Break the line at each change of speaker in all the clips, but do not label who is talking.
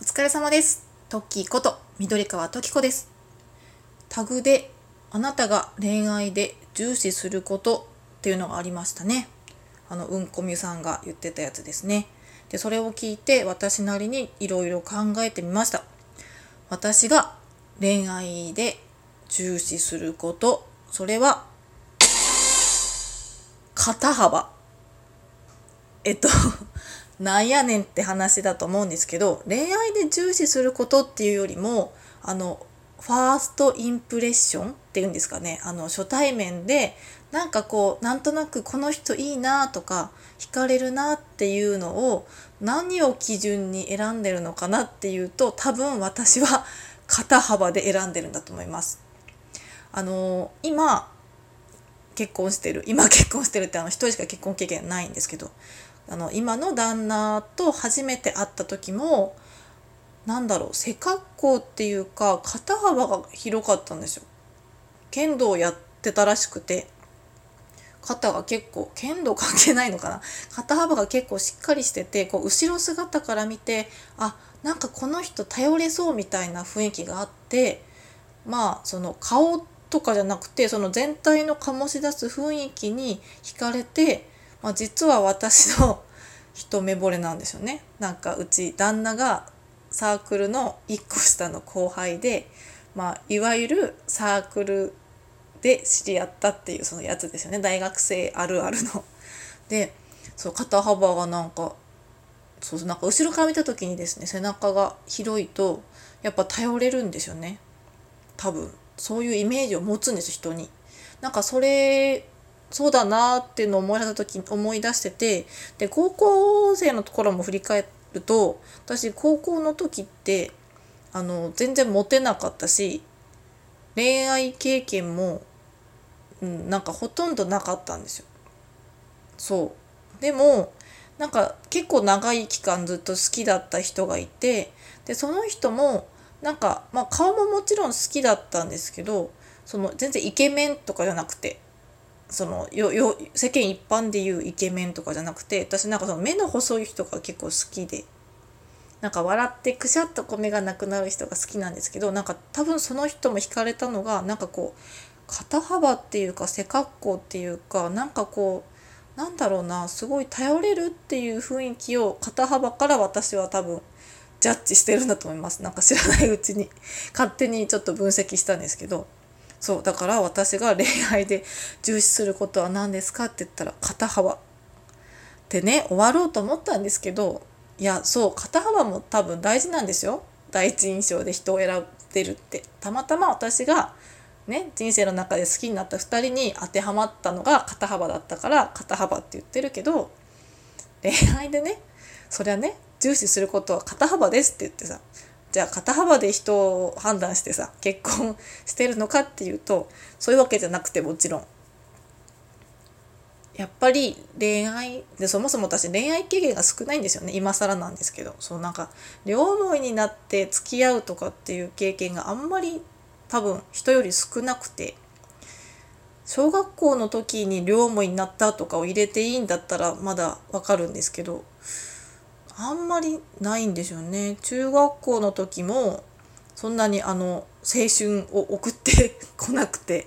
お疲れ様です。トッキーこと緑川トキコです。タグであなたが恋愛で重視することっていうのがありましたね。あのうんこみさんが言ってたやつですね。でそれを聞いて私なりにいろいろ考えてみました。私が恋愛で重視することそれは肩幅。えっとなんやねんって話だと思うんですけど恋愛で重視することっていうよりもあのファーストインプレッションっていうんですかね。あの初対面でなんかこうなんとなくこの人いいなとか惹かれるなっていうのを何を基準に選んでるのかなっていうと多分私は肩幅で選んでるんだと思います。あの今結婚してる。今結婚してるってあの一人しか結婚経験ないんですけど。あの今の旦那と初めて会った時もなんだろう背格好っていうか肩幅が広かったんですよ。剣道をやってたらしくて肩が結構剣道関係ないのかな？肩幅が結構しっかりしててこう後ろ姿から見てあなんかこの人頼れそうみたいな雰囲気があってまあその顔とかじゃなくてその全体の醸し出す雰囲気に惹かれて、まあ、実は私の一目惚れなんですよね。なんかうち旦那がサークルの1個下の後輩で、まあ、いわゆるサークルで知り合ったっていうそのやつですよね大学生あるあるの。でそう肩幅がなんかそうなんか後ろから見た時にですね背中が広いとやっぱ頼れるんですよね多分そういうイメージを持つんです人に。なんかそれそうだなっていうのを思い出した時思い出しててで高校生のところも振り返ると私高校の時ってあの全然モテなかったし恋愛経験も、うん、なんかほとんどなかったんですよ。そうでもなんか結構長い期間ずっと好きだった人がいてでその人もなんか、まあ、顔ももちろん好きだったんですけどその全然イケメンとかじゃなくてそのよよ世間一般でいうイケメンとかじゃなくて私なんかその目の細い人が結構好きでなんか笑ってくしゃっと米がなくなる人が好きなんですけどなんか多分その人も惹かれたのがなんかこう肩幅っていうか背格好っていうかなんかこうなんだろうなすごい頼れるっていう雰囲気を肩幅から私は多分ジャッジしてるんだと思います。なんか知らないうちに。勝手にちょっと分析したんですけど。そうだから私が恋愛で重視することは何ですかって言ったら肩幅。ってね終わろうと思ったんですけどいやそう肩幅も多分大事なんですよ。第一印象で人を選んでるって。たまたま私がね人生の中で好きになった2人に当てはまったのが肩幅だったから肩幅って言ってるけど恋愛でねそりゃね重視することは肩幅ですって言ってさじゃあ肩幅で人を判断してさ結婚してるのかっていうとそういうわけじゃなくてもちろん。やっぱり恋愛でそもそも私恋愛経験が少ないんですよね。今更なんですけど。そうなんか両思いになって付き合うとかっていう経験があんまり多分人より少なくて。小学校の時に両思いになったとかを入れていいんだったらまだわかるんですけど。あんまりないんですよね。中学校の時もそんなにあの青春を送って こなくて。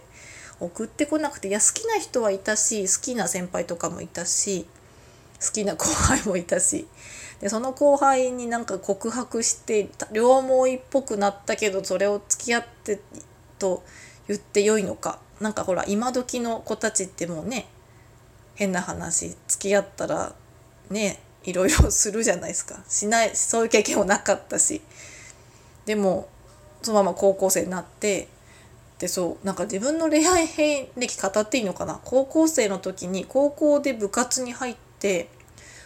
送ってこなくていや好きな人はいたし好きな先輩とかもいたし好きな後輩もいたしでその後輩になんか告白して両思いっぽくなったけどそれを付き合ってと言ってよいのか。なんかほら今時の子たちってもうね変な話付き合ったらねいろいろするじゃないですか しないそういう経験もなかったしでもそのまま高校生になってでそうなんか自分の恋愛遍歴語っていいのかな高校生の時に高校で部活に入って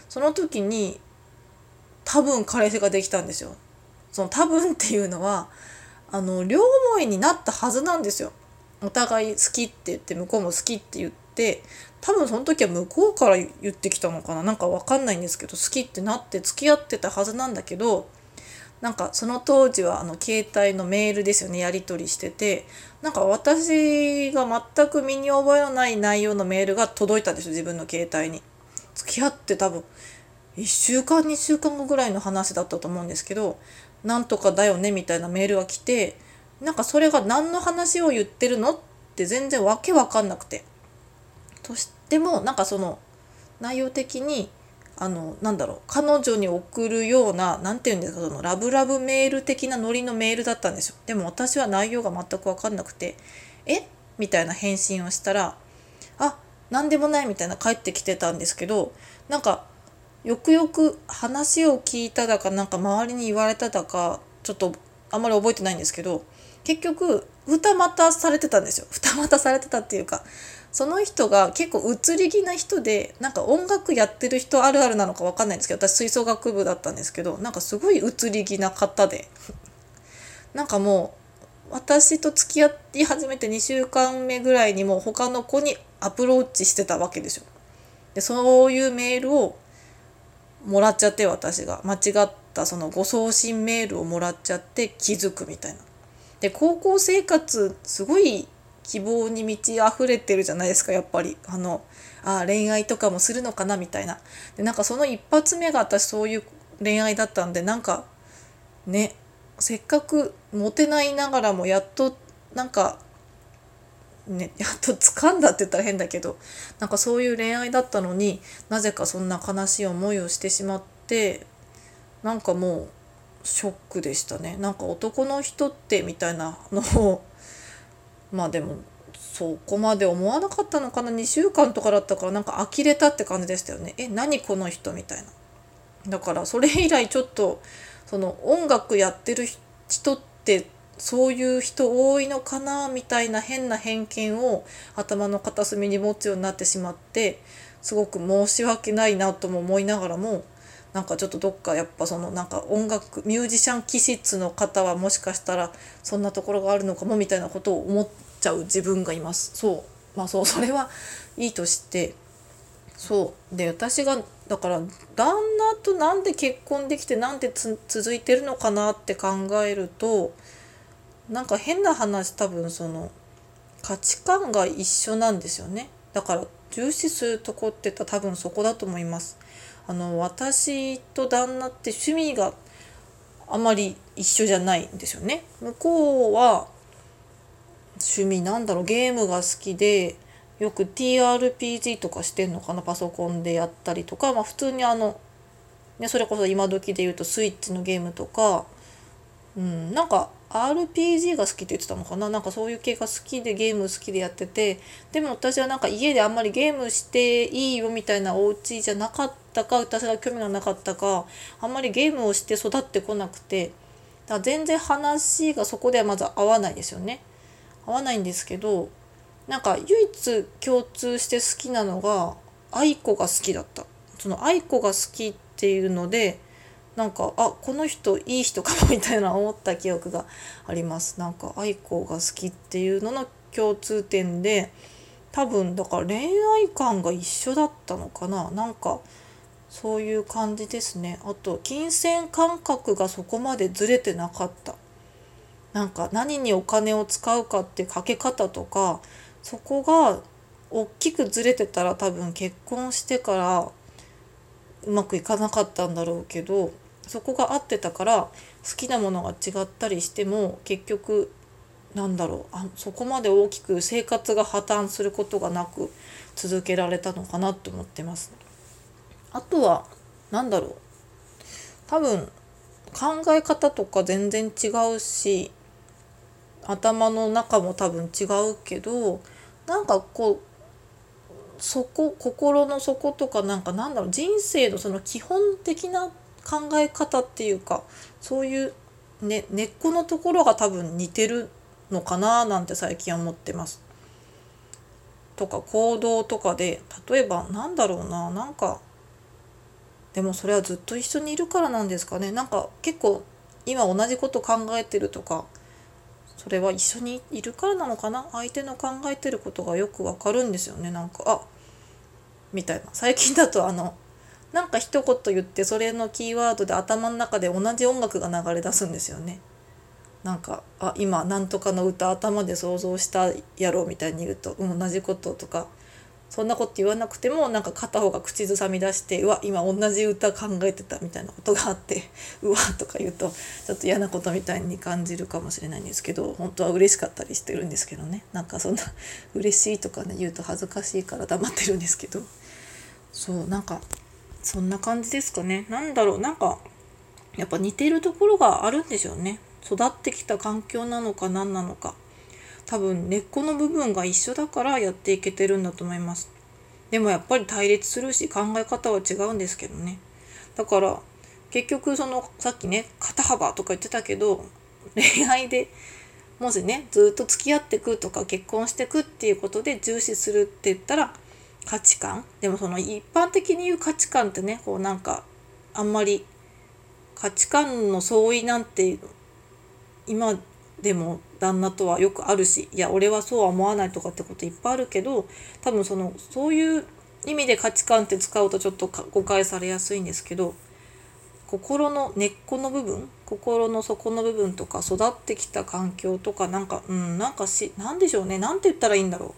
その時に多分彼氏ができたんですよ。その多分っていうのはあの両思いになったはずなんですよ。お互い好きって言って向こうも好きって言って多分その時は向こうから言ってきたのかななんかわかんないんですけど好きってなって付き合ってたはずなんだけどなんかその当時はあの携帯のメールですよねやり取りしててなんか私が全く身に覚えのない内容のメールが届いたんですよ自分の携帯に。付き合って多分1週間2週間後ぐらいの話だったと思うんですけど「なんとかだよね」みたいなメールが来てなんかそれが何の話を言ってるのって全然わけわかんなくて。としてもなんかその内容的にあのなんだろう彼女に送るような何て言うんですかそのラブラブメール的なノリのメールだったんですよ。でも私は内容が全く分かんなくて「え？みたいな返信をしたら「あ何でもない」みたいな返ってきてたんですけどなんかよくよく話を聞いただかなんか周りに言われただかちょっとあんまり覚えてないんですけど結局二股されてたんですよ。二股されてたっていうかその人が結構移り気な人でなんか音楽やってる人あるあるなのか分かんないんですけど私吹奏楽部だったんですけどなんかすごい移り気な方でなんかもう私と付き合い始めて2週間目ぐらいにもう他の子にアプローチしてたわけですよ。でそういうメールをもらっちゃって私が間違ったそのご送信メールをもらっちゃって気づくみたいな。で高校生活すごい希望に満ち溢れてるじゃないですかやっぱり。あのあ恋愛とかもするのかなみたいな。でなんかその一発目が私そういう恋愛だったんでなんかねせっかくモテないながらもやっとなんかねやっと掴んだって言ったら変だけどなんかそういう恋愛だったのになぜかそんな悲しい思いをしてしまってなんかもうショックでしたね。なんか男の人ってみたいなのをまあでもそこまで思わなかったのかな？2週間とかだったからなんか呆れたって感じでしたよね。え何この人みたいな。だからそれ以来ちょっとその音楽やってる人ってそういう人多いのかなみたいな変な偏見を頭の片隅に持つようになってしまってすごく申し訳ないなとも思いながらもなんかちょっとどっかやっぱそのなんか音楽ミュージシャン気質の方はもしかしたらそんなところがあるのかもみたいなことを思っちゃう自分がいます。そう。まあそう それはいいとして。そう。で私がだから旦那となんで結婚できてなんで続いてるのかなって考えるとなんか変な話多分その価値観が一緒なんですよね。だから重視するとこって多分そこだと思いますあの私と旦那って趣味があまり一緒じゃないんですよね。向こうは趣味なんだろうゲームが好きでよく TRPG とかしてんのかなパソコンでやったりとか、まあ、普通にあの、ね、それこそ今時で言うとスイッチのゲームとか、うん、なんか RPG が好きって言ってたのかな？なんかそういう系が好きでゲーム好きでやってて。でも私はなんか家であんまりゲームしていいよみたいなお家じゃなかったか私が興味がなかったかあんまりゲームをして育ってこなくて。だから全然話がそこではまず合わないですよね。合わないんですけどなんか唯一共通して好きなのが愛子が好きだった。その愛子が好きっていうのでなんかあこの人いい人かもみたいな思った記憶があります。なんか愛子が好きっていうのの共通点で多分だから恋愛観が一緒だったのかな。なんかそういう感じですね。あと金銭感覚がそこまでずれてなかった。なんか何にお金を使うかってかけ方とかそこが大きくずれてたら多分結婚してからうまくいかなかったんだろうけどそこが合ってたから好きなものが違ったりしても結局なんだろうあそこまで大きく生活が破綻することがなく続けられたのかなと思ってます。あとは何だろう多分考え方とか全然違うし頭の中も多分違うけどなんかこうそこ心の底とかなんかなんだろう人生のその基本的な考え方っていうかそういう、ね、根っこのところが多分似てるのかななんて最近は思ってます。とか行動とかで例えばなんだろうななんかでもそれはずっと一緒にいるからなんですかね。なんか結構今同じこと考えてるとかそれは一緒にいるからなのかな。相手の考えてることがよくわかるんですよね。なんかあみたいな。最近だとあのなんか一言言ってそれのキーワードで頭の中で同じ音楽が流れ出すんですよね。なんかあ今なんとかの歌頭で想像したやろうみたいに言うと、うん、同じこととか。そんなこと言わなくてもなんか片方が口ずさみ出してうわ今同じ歌考えてたみたいなことがあって うわとか言うとちょっと嫌なことみたいに感じるかもしれないんですけど本当は嬉しかったりしてるんですけどね。なんかそんな嬉しいとかね言うと恥ずかしいから黙ってるんですけど。そうなんかそんな感じですかね。なんだろう。なんかやっぱ似てるところがあるんでしょうね。育ってきた環境なのか何なのか。多分根っこの部分が一緒だからやっていけてるんだと思います。でもやっぱり対立するし考え方は違うんですけどね。だから結局そのさっきね肩幅とか言ってたけど恋愛でもしねずっと付き合ってくとか結婚してくっていうことで重視するって言ったら価値観？でもその一般的に言う価値観ってねこうなんかあんまり価値観の相違なんて今でも旦那とはよくあるしいや俺はそうは思わないとかってこといっぱいあるけど多分そのそういう意味で価値観って使うとちょっと誤解されやすいんですけど心の根っこの部分心の底の部分とか育ってきた環境とかなんかうんなんかしなんでしょうね？なんて言ったらいいんだろう？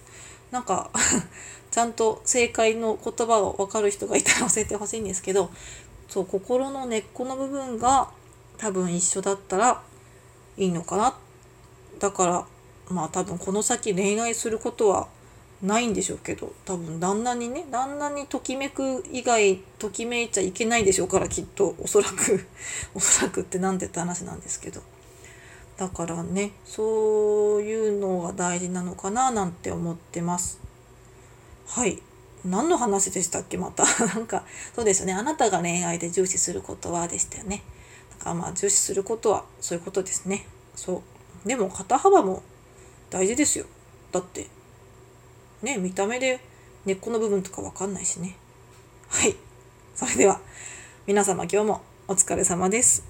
なんか ちゃんと正解の言葉を分かる人がいたら教えてほしいんですけどそう心の根っこの部分が多分一緒だったらいいのかな。だからまあ多分この先恋愛することはないんでしょうけど多分旦那にね旦那にときめく以外ときめいちゃいけないでしょうからきっと。おそらく おそらくって何てって話なんですけど。だからねそういうのが大事なのかななんて思ってます。はい。何の話でしたっけ？また。なんかそうですよね。あなたが恋愛で重視することはでしたよね。だからまあ重視することはそういうことですね。そう。でも肩幅も大事ですよ。だって。ね見た目で根っこの部分とかわかんないしね。はい。それでは皆様今日もお疲れ様です。